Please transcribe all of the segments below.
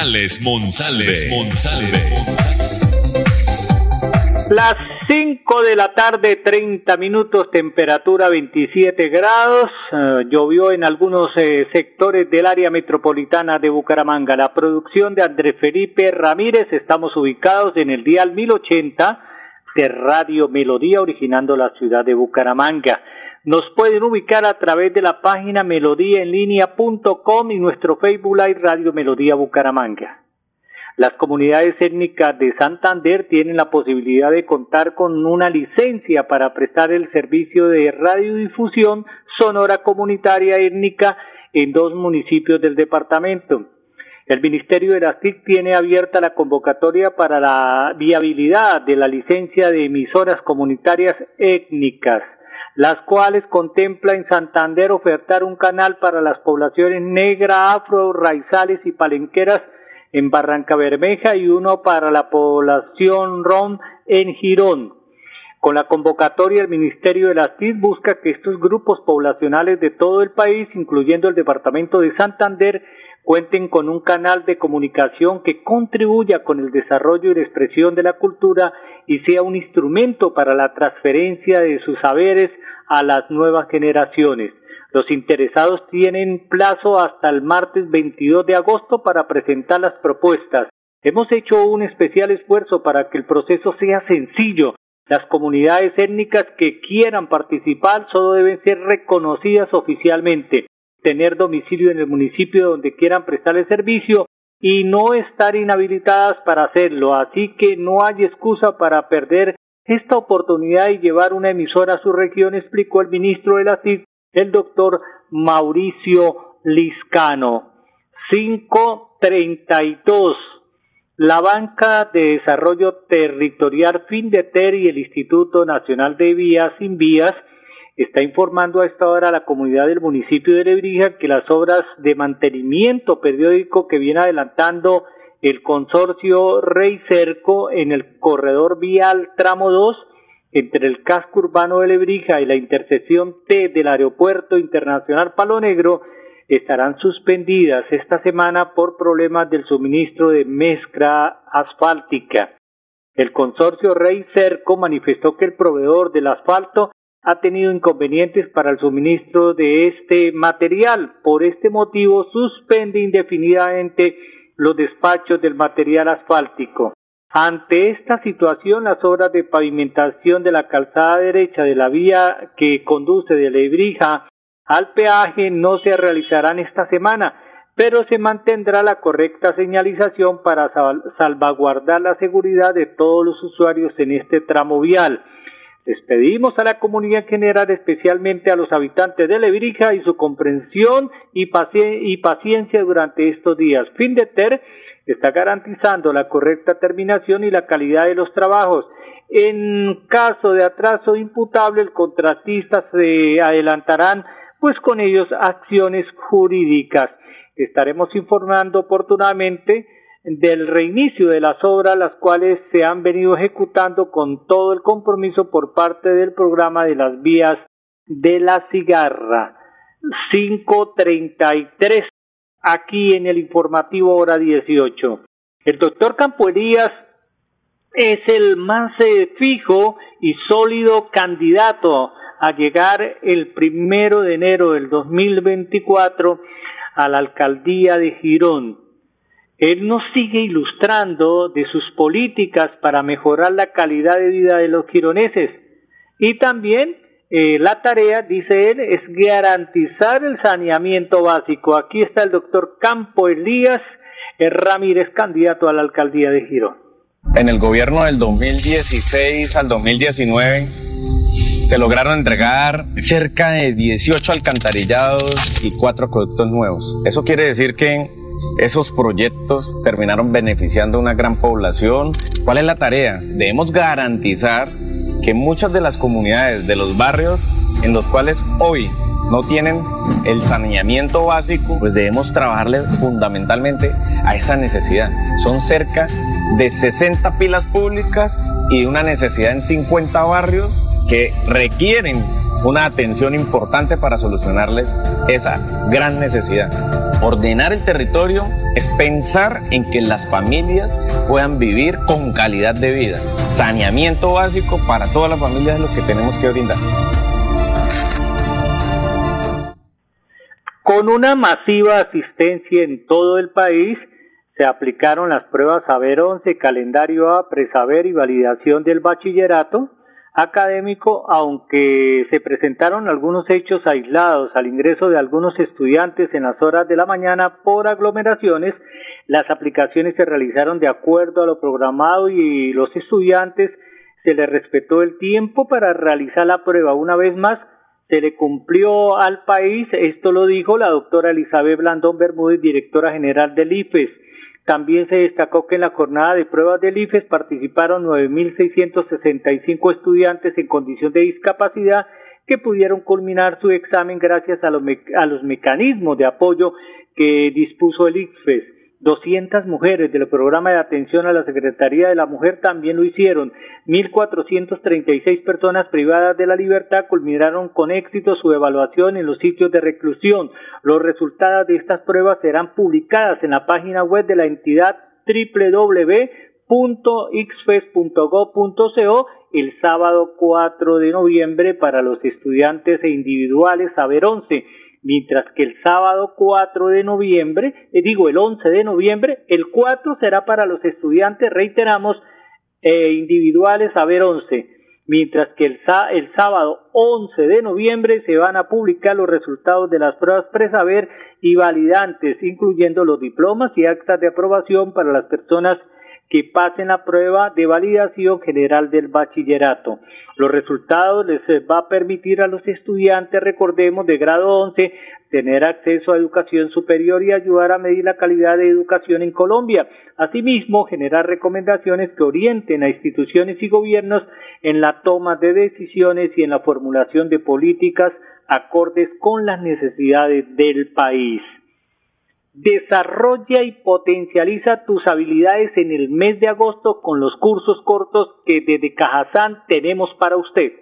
Alex Monsalve. Las 5 de la tarde, 30 minutos, temperatura 27 grados. eh, llovió en algunos eh, sectores del área metropolitana de Bucaramanga. La producción de Andrés Felipe Ramírez, estamos ubicados en el dial 1080 de Radio Melodía, originando la ciudad de Bucaramanga. Nos pueden ubicar a través de la página melodíaenlínea.com y nuestro Facebook Live Radio Melodía Bucaramanga. Las comunidades étnicas de Santander tienen la posibilidad de contar con una licencia para prestar el servicio de radiodifusión sonora comunitaria étnica en dos municipios del departamento. El Ministerio de las TIC tiene abierta la convocatoria para la viabilidad de la licencia de emisoras comunitarias étnicas, las cuales contempla en Santander ofertar un canal para las poblaciones negra, afro, raizales y palenqueras en Barranca Bermeja y uno para la población rom en Girón. Con la convocatoria, el Ministerio de las TIC busca que estos grupos poblacionales de todo el país, incluyendo el departamento de Santander, cuenten con un canal de comunicación que contribuya con el desarrollo y la expresión de la cultura y sea un instrumento para la transferencia de sus saberes a las nuevas generaciones. Los interesados tienen plazo hasta el martes 22 de agosto para presentar las propuestas. Hemos hecho un especial esfuerzo para que el proceso sea sencillo. Las comunidades étnicas que quieran participar solo deben ser reconocidas oficialmente, tener domicilio en el municipio donde quieran prestar el servicio y no estar inhabilitadas para hacerlo. Así que no hay excusa para perder esta oportunidad y llevar una emisora a su región, explicó el ministro de la TIC, el doctor Mauricio Liscano. 532. La Banca de Desarrollo Territorial FINDETER y el Instituto Nacional de Vías Sin Vías está informando a esta hora a la comunidad del municipio de Lebrija que las obras de mantenimiento periódico que viene adelantando el consorcio Rey Cerco en el corredor vial tramo 2 entre el casco urbano de Lebrija y la intersección T del Aeropuerto Internacional Palo Negro estarán suspendidas esta semana por problemas del suministro de mezcla asfáltica. El consorcio Rey Cerco manifestó que el proveedor del asfalto ha tenido inconvenientes para el suministro de este material. Por este motivo suspende indefinidamente los despachos del material asfáltico. Ante esta situación, las obras de pavimentación de la calzada derecha de la vía que conduce de Lebrija al peaje no se realizarán esta semana, pero se mantendrá la correcta señalización para salvaguardar la seguridad de todos los usuarios en este tramo vial. Les pedimos a la comunidad en general, especialmente a los habitantes de Lebrija, y su comprensión y, paciencia durante estos días. Findeter está garantizando la correcta terminación y la calidad de los trabajos. En caso de atraso imputable, el contratista se adelantarán pues con ellos acciones jurídicas. Estaremos informando oportunamente del reinicio de las obras, las cuales se han venido ejecutando con todo el compromiso por parte del programa de las vías de la cigarra. 533 aquí en el informativo hora 18. El doctor Campo Elías es el más eh, fijo y sólido candidato a llegar el primero de enero del 2024 a la alcaldía de Girón. Él nos sigue ilustrando de sus políticas para mejorar la calidad de vida de los gironeses y también eh, la tarea, dice él, es garantizar el saneamiento básico. Aquí está el doctor Campo Elías Ramírez, candidato a la alcaldía de Girón. En el gobierno del 2016 al 2019 se lograron entregar cerca de 18 alcantarillados y 4 acueductos nuevos. Eso quiere decir que esos proyectos terminaron beneficiando a una gran población. ¿Cuál es la tarea? Debemos garantizar que muchas de las comunidades de los barrios en los cuales hoy no tienen el saneamiento básico, pues debemos trabajarle fundamentalmente a esa necesidad. Son cerca de 60 pilas públicas y una necesidad en 50 barrios que requieren una atención importante para solucionarles esa gran necesidad. Ordenar el territorio es pensar en que las familias puedan vivir con calidad de vida. Saneamiento básico para todas las familias es lo que tenemos que brindar. Con una masiva asistencia en todo el país, se aplicaron las pruebas Saber 11, calendario A, presaber y validación del bachillerato académico, aunque se presentaron algunos hechos aislados al ingreso de algunos estudiantes en las horas de la mañana por aglomeraciones, las aplicaciones se realizaron de acuerdo a lo programado y los estudiantes se les respetó el tiempo para realizar la prueba. Una vez más, se le cumplió al país, esto lo dijo la doctora Elizabeth Blandón Bermúdez, directora general del IFES. También se destacó que en la jornada de pruebas del IFES participaron 9.665 estudiantes en condición de discapacidad que pudieron culminar su examen gracias a los, a los mecanismos de apoyo que dispuso el IFES. 200 mujeres del programa de atención a la Secretaría de la Mujer también lo hicieron. 1.436 personas privadas de la libertad culminaron con éxito su evaluación en los sitios de reclusión. Los resultados de estas pruebas serán publicadas en la página web de la entidad www.xfes.gov.co el sábado 4 de noviembre para los estudiantes e individuales Saber 11 mientras que el sábado 4 de noviembre, eh, digo el 11 de noviembre, el 4 será para los estudiantes, reiteramos, eh, individuales a ver 11, mientras que el, el sábado 11 de noviembre se van a publicar los resultados de las pruebas presaber y validantes, incluyendo los diplomas y actas de aprobación para las personas que pasen la prueba de validación general del bachillerato. Los resultados les va a permitir a los estudiantes, recordemos, de grado 11, tener acceso a educación superior y ayudar a medir la calidad de educación en Colombia. Asimismo, generar recomendaciones que orienten a instituciones y gobiernos en la toma de decisiones y en la formulación de políticas acordes con las necesidades del país. Desarrolla y potencializa tus habilidades en el mes de agosto con los cursos cortos que desde Cajazán tenemos para usted.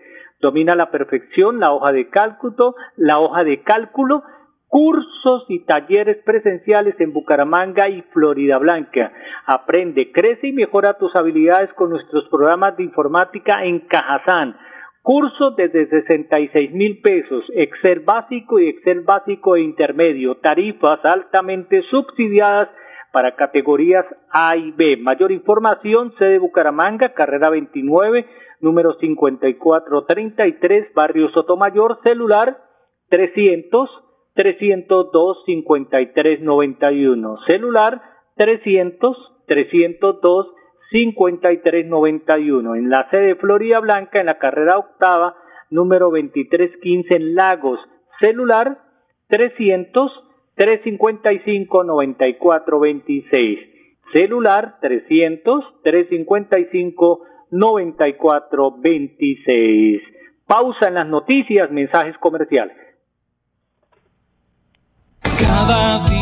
Domina la perfección la hoja de cálculo, la hoja de cálculo, cursos y talleres presenciales en Bucaramanga y Florida Blanca. Aprende, crece y mejora tus habilidades con nuestros programas de informática en Cajazán Curso desde 66 mil pesos, Excel básico y Excel básico e intermedio, tarifas altamente subsidiadas para categorías A y B. Mayor información, sede Bucaramanga, carrera 29, número 5433, barrio Sotomayor, celular 300 302 5391, celular 300 302 5391. En la sede de Florida Blanca, en la carrera octava, número 2315 en Lagos. Celular 300 355 9426. Celular 300 355 9426. Pausa en las noticias, mensajes comerciales. Cada día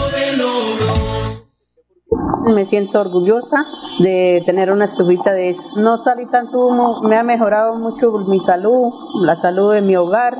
Me siento orgullosa de tener una estufita de esas. No salí tanto humo, me ha mejorado mucho mi salud, la salud de mi hogar.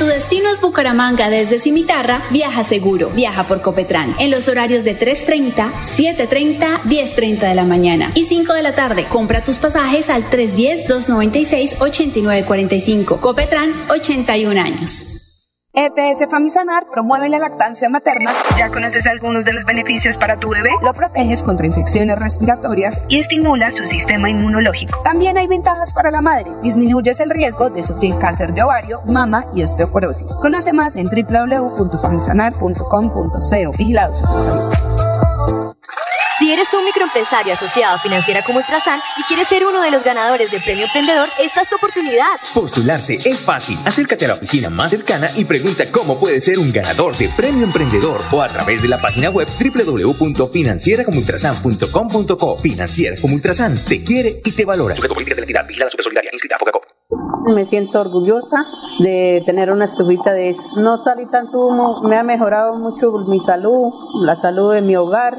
Tu destino es Bucaramanga desde Cimitarra, viaja seguro. Viaja por Copetran en los horarios de 3.30, 7.30, 10.30 de la mañana y 5 de la tarde. Compra tus pasajes al 310-296-8945. Copetran, 81 años. EPS Famisanar promueve la lactancia materna. ¿Ya conoces algunos de los beneficios para tu bebé? Lo proteges contra infecciones respiratorias y estimula su sistema inmunológico. También hay ventajas para la madre. Disminuyes el riesgo de sufrir cáncer de ovario, mama y osteoporosis. Conoce más en www.famisanar.com.co. Vigilados. Si eres un microempresario asociado a Financiera como Ultrasan y quieres ser uno de los ganadores de Premio Emprendedor, esta es tu oportunidad. Postularse es fácil. Acércate a la oficina más cercana y pregunta cómo puedes ser un ganador de Premio Emprendedor o a través de la página web www.financieracomultrasan.com.co. Financiera como Ultrasan te quiere y te valora. Sujeto políticas de la entidad, vigilada super solidaria, inscrita a Focacop. Me siento orgullosa de tener una estufita de esas. No salí tanto humo, me ha mejorado mucho mi salud, la salud de mi hogar.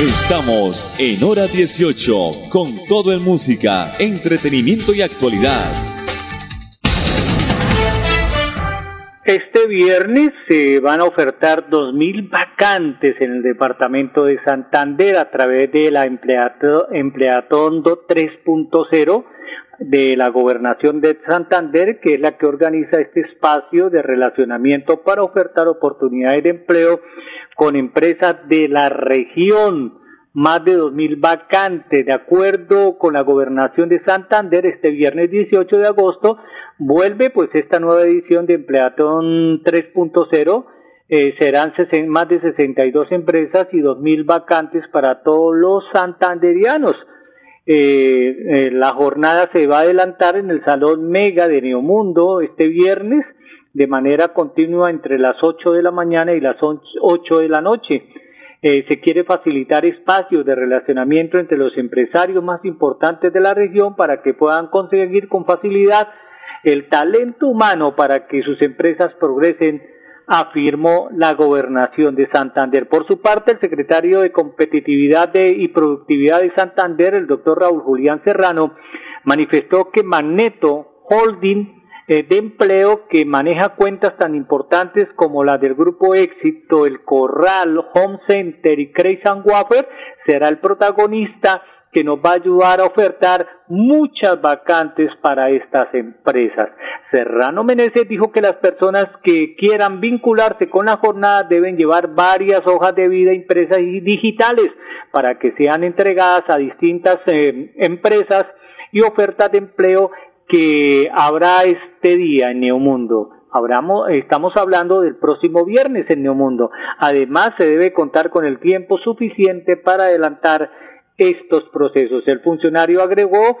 Estamos en hora 18 con todo en música, entretenimiento y actualidad. Este viernes se van a ofertar 2.000 vacantes en el departamento de Santander a través de la Empleato, Empleatondo 3.0 de la gobernación de Santander, que es la que organiza este espacio de relacionamiento para ofertar oportunidades de empleo con empresas de la región. Más de 2.000 vacantes. De acuerdo con la gobernación de Santander, este viernes 18 de agosto vuelve pues esta nueva edición de Empleatón 3.0. Eh, serán más de 62 empresas y 2.000 vacantes para todos los santanderianos. Eh, eh, la jornada se va a adelantar en el Salón Mega de Neomundo este viernes de manera continua entre las 8 de la mañana y las 8 de la noche. Eh, se quiere facilitar espacios de relacionamiento entre los empresarios más importantes de la región para que puedan conseguir con facilidad el talento humano para que sus empresas progresen, afirmó la gobernación de Santander. Por su parte, el secretario de Competitividad y Productividad de Santander, el doctor Raúl Julián Serrano, manifestó que Magneto Holding eh, de empleo que maneja cuentas tan importantes como la del Grupo Éxito, el Corral, Home Center y Crazy Wafer, será el protagonista que nos va a ayudar a ofertar muchas vacantes para estas empresas. Serrano Meneses dijo que las personas que quieran vincularse con la jornada deben llevar varias hojas de vida impresas y digitales para que sean entregadas a distintas eh, empresas y ofertas de empleo que habrá este día en Neomundo. Hablamos, estamos hablando del próximo viernes en Neomundo. Además, se debe contar con el tiempo suficiente para adelantar estos procesos. El funcionario agregó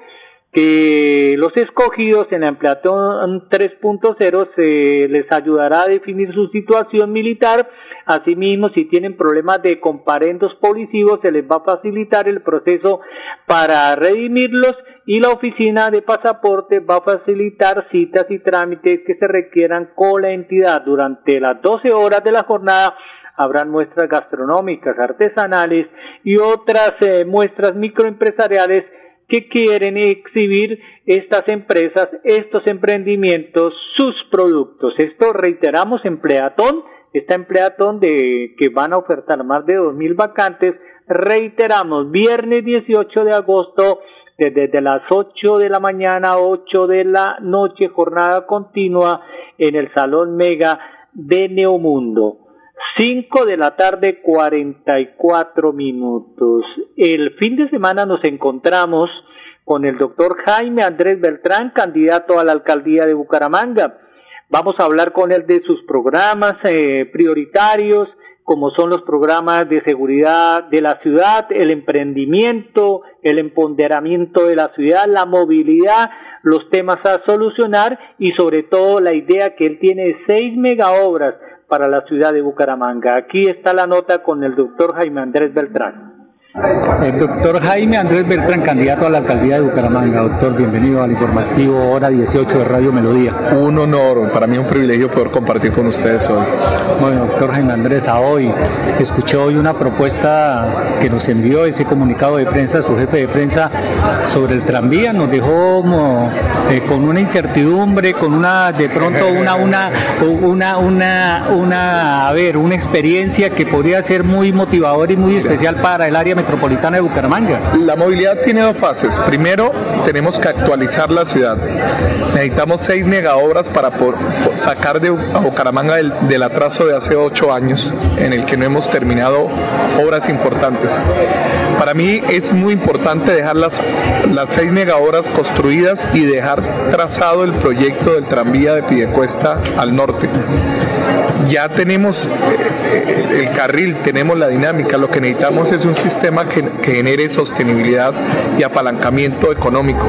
que los escogidos en la Empleatón 3.0 se les ayudará a definir su situación militar. Asimismo, si tienen problemas de comparendos policivos, se les va a facilitar el proceso para redimirlos y la oficina de pasaporte va a facilitar citas y trámites que se requieran con la entidad. Durante las 12 horas de la jornada habrán muestras gastronómicas, artesanales y otras eh, muestras microempresariales que quieren exhibir estas empresas, estos emprendimientos, sus productos. Esto reiteramos empleatón, esta empleatón de que van a ofertar más de dos mil vacantes, reiteramos, viernes 18 de agosto desde las 8 de la mañana a 8 de la noche, jornada continua en el Salón Mega de Neomundo. 5 de la tarde 44 minutos. El fin de semana nos encontramos con el doctor Jaime Andrés Beltrán, candidato a la alcaldía de Bucaramanga. Vamos a hablar con él de sus programas eh, prioritarios, como son los programas de seguridad de la ciudad, el emprendimiento, el empoderamiento de la ciudad, la movilidad, los temas a solucionar y sobre todo la idea que él tiene de seis megaobras para la ciudad de Bucaramanga. Aquí está la nota con el doctor Jaime Andrés Beltrán. El doctor Jaime Andrés Beltrán, candidato a la alcaldía de Bucaramanga. Doctor, bienvenido al informativo Hora 18 de Radio Melodía. Un honor, para mí un privilegio poder compartir con ustedes hoy. Bueno, doctor Jaime Andrés, a hoy escuché hoy una propuesta que nos envió ese comunicado de prensa, su jefe de prensa, sobre el tranvía. Nos dejó como, eh, con una incertidumbre, con una, de pronto, una, una, una, una, una, a ver, una experiencia que podría ser muy motivadora y muy especial para el área metropolitana de Bucaramanga? La movilidad tiene dos fases. Primero, tenemos que actualizar la ciudad. Necesitamos seis megaobras para por, sacar de, Bucaramanga del, del, atraso de hace ocho años, en el que no hemos terminado obras importantes. Para mí es muy importante dejar las, las seis megaobras construidas y dejar trazado el proyecto del tranvía de Pidecuesta al norte ya tenemos el carril, tenemos la dinámica, lo que necesitamos es un sistema que, que, genere sostenibilidad y apalancamiento económico.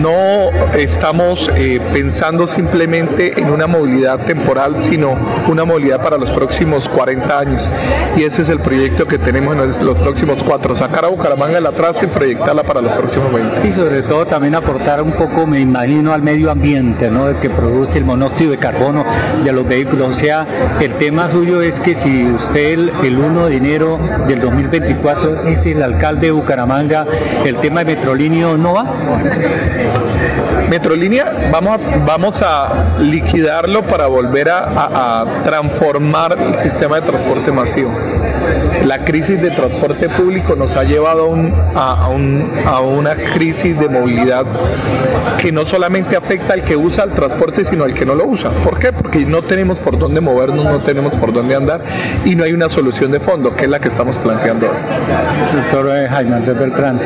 No estamos eh, pensando simplemente en una movilidad temporal, sino una movilidad para los próximos 40 años. Y ese es el proyecto que tenemos en los próximos cuatro, sacar a Bucaramanga la traza y proyectarla para los próximos 20. Y sobre todo también aportar un poco, me imagino, al medio ambiente, ¿no? que produce el monóxido de carbono de los vehículos. O sea, el tema suyo es que si usted el, el 1 de enero del 2024 es el alcalde de Bucaramanga, el tema de Metrolinio no va. Metrolínea vamos a, vamos a liquidarlo para volver a transformar el sistema de transporte masivo la crisis de transporte público nos ha llevado a, un, a, un, a, una crisis de movilidad que no solamente afecta al que usa el transporte, sino al que no lo usa. ¿Por qué? Porque no tenemos por dónde movernos, no tenemos por dónde andar y no hay una solución de fondo, que es la que estamos planteando hoy. Doctor eh, Jaime Andrés Beltrán,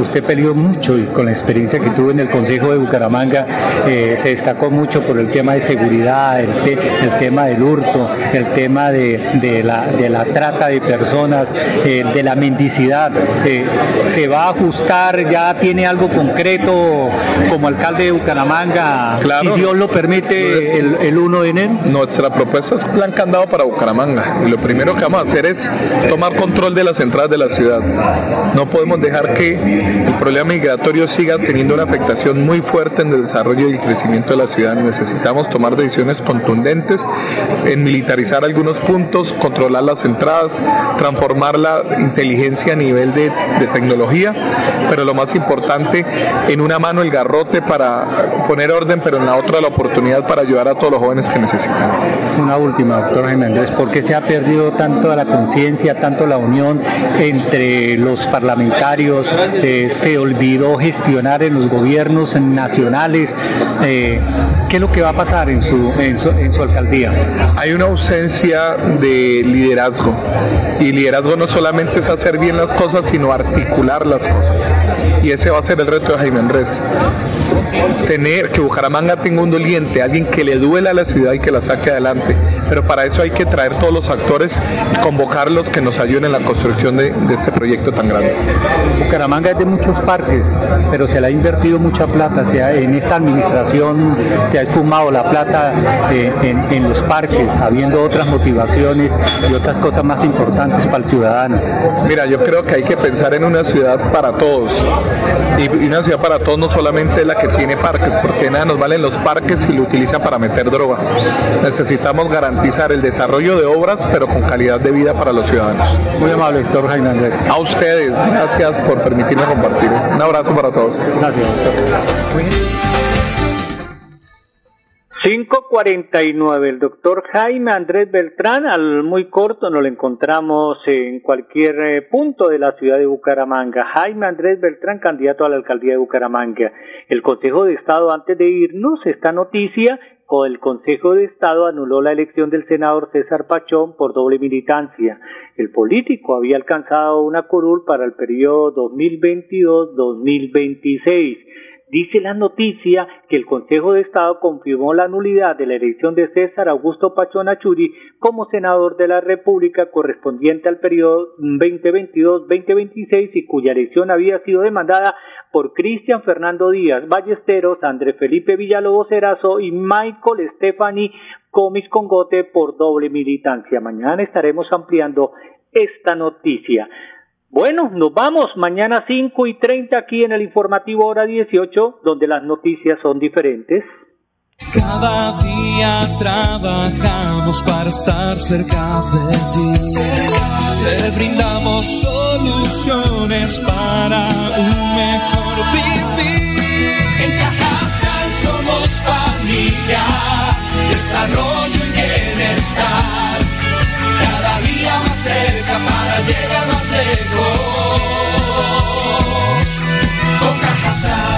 usted peleó mucho y con la experiencia que tuvo en el Consejo de Bucaramanga, eh, se destacó mucho por el tema de seguridad, el, te, el tema del hurto, el tema de la trata de personas, eh, de la mendicidad. Eh, ¿Se va a ajustar? ¿Ya tiene algo concreto como alcalde de Bucaramanga? Claro. Si Dios lo permite el, el 1 de enero. Nuestra propuesta es plan candado para Bucaramanga. Y lo primero que vamos a hacer es tomar control de las entradas de la ciudad. No podemos dejar que el problema migratorio siga teniendo una afectación muy fuerte en el desarrollo y el crecimiento de la ciudad. Necesitamos tomar decisiones contundentes en militarizar algunos puntos, controlar las entradas, transformar la inteligencia a nivel de, de, tecnología, pero lo más importante, en una mano el garrote para poner orden, pero en la otra la oportunidad para ayudar a todos los jóvenes que necesitan. Una última, doctor Jiménez, ¿por qué se ha perdido tanto la conciencia, tanto la unión entre los parlamentarios? Eh, se olvidó gestionar en los gobiernos nacionales. Eh, ¿Qué es lo que va a pasar en su, en su, en su alcaldía? Hay una ausencia de liderazgo y liderazgo no solamente es hacer bien las cosas, sino articular las cosas. Y ese va a ser el reto de Jaime Andrés. Tener que Bucaramanga tenga un doliente, alguien que le duela a la ciudad y que la saque adelante. Pero para eso hay que traer todos los actores y convocarlos que nos ayuden en la construcción de, este proyecto tan grande. Bucaramanga es de muchos parques, pero se le ha invertido mucha plata. Se en esta administración se ha esfumado la plata eh, en, en los parques, habiendo otras motivaciones y otras cosas más importantes para el ciudadano. Mira, yo creo que hay que pensar en una ciudad para todos. Y una ciudad para todos no solamente la que tiene parques, porque nada nos valen los parques si lo utilizan para meter droga. Necesitamos garantizar el desarrollo de obras, pero con calidad de vida para los ciudadanos. Muy amable, doctor Jaime Andrés. A ustedes, gracias por permitirme compartir. Un abrazo para todos. Gracias, doctor. 549, el doctor Jaime Andrés Beltrán, al muy corto nos lo encontramos en cualquier eh, punto de la ciudad de Bucaramanga. Jaime Andrés Beltrán, candidato a la alcaldía de Bucaramanga. El Consejo de Estado, antes de irnos, esta noticia el Consejo de Estado anuló la elección del senador César Pachón por doble militancia. El político había alcanzado una curul para el periodo 2022-2026. Dice la noticia que el Consejo de Estado confirmó la nulidad de la elección de César Augusto Pachón Achuri como senador de la República correspondiente al periodo 2022-2026 y cuya elección había sido demandada por Cristian Fernando Díaz Ballesteros, André Felipe Villalobos Erazo y Michael Stephanie Comis Congote por doble militancia. Mañana estaremos ampliando esta noticia. Bueno, nos vamos mañana 5 y 30 aquí en el informativo hora 18, donde las noticias son diferentes. Cada día trabajamos para estar cerca de ti. Te brindamos soluciones para un mejor vivir. En Cajasal somos familia, desarrollo y bienestar. Cada día más cerca Con Cajasal.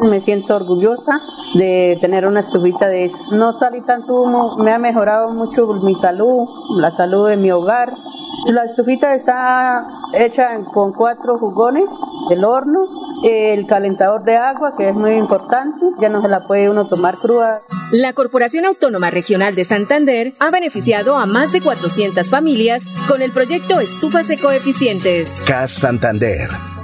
Me siento orgullosa de tener una estufita de esas. No salí tanto humo, me ha mejorado mucho mi salud, la salud de mi hogar. La estufita está hecha con cuatro jugones, el horno, el calentador de agua, que es muy importante, ya no se la puede uno tomar cruda. La Corporación Autónoma Regional de Santander ha beneficiado a más de 400 familias con el proyecto Estufas Ecoeficientes. CAS Santander.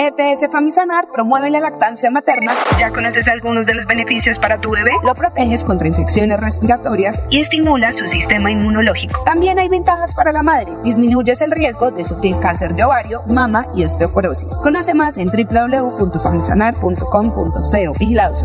EPS Famisanar promueve la lactancia materna. ¿Ya conoces algunos de los beneficios para tu bebé? Lo proteges contra infecciones respiratorias y estimula su sistema inmunológico. También hay ventajas para la madre. Disminuyes el riesgo de sufrir cáncer de ovario, mama y osteoporosis. Conoce más en www.famisanar.com.co. Vigilados.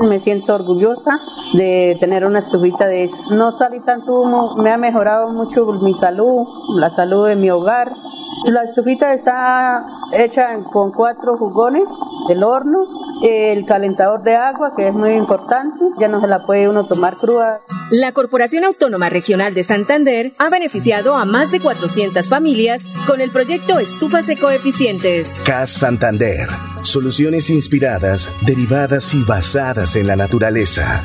Me siento orgullosa de tener una estufita de esas. No salí tanto humo, me ha mejorado mucho mi salud, la salud de mi hogar. La estufita está hecha con cuatro jugones, el horno, el calentador de agua, que es muy importante, ya no se la puede uno tomar cruda. La Corporación Autónoma Regional de Santander ha beneficiado a más de 400 familias con el proyecto Estufas Ecoeficientes. CAS Santander. Soluciones inspiradas, derivadas y basadas en la naturaleza.